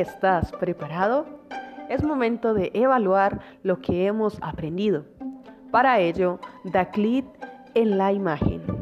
¿Estás preparado? Es momento de evaluar lo que hemos aprendido. Para ello, da clic en la imagen.